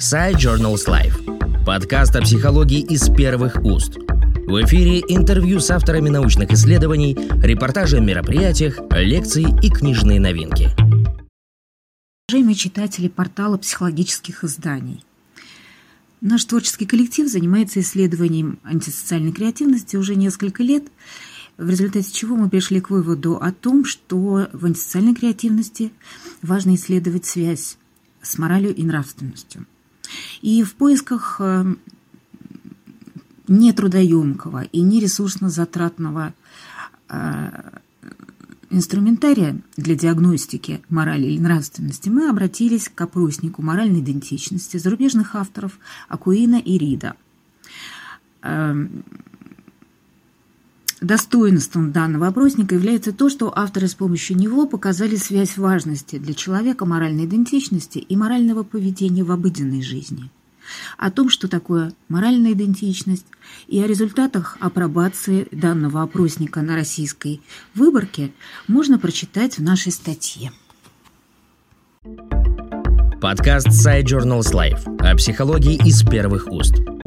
Side Journals Life. Подкаст о психологии из первых уст. В эфире интервью с авторами научных исследований, репортажи о мероприятиях, лекции и книжные новинки. Уважаемые читатели портала психологических изданий. Наш творческий коллектив занимается исследованием антисоциальной креативности уже несколько лет, в результате чего мы пришли к выводу о том, что в антисоциальной креативности важно исследовать связь с моралью и нравственностью. И в поисках э, нетрудоемкого и нересурсно затратного э, инструментария для диагностики морали или нравственности мы обратились к опроснику моральной идентичности зарубежных авторов Акуина и Рида. Достоинством данного опросника является то, что авторы с помощью него показали связь важности для человека моральной идентичности и морального поведения в обыденной жизни. О том, что такое моральная идентичность, и о результатах апробации данного опросника на российской выборке можно прочитать в нашей статье. Подкаст Side Journals Life о психологии из первых уст –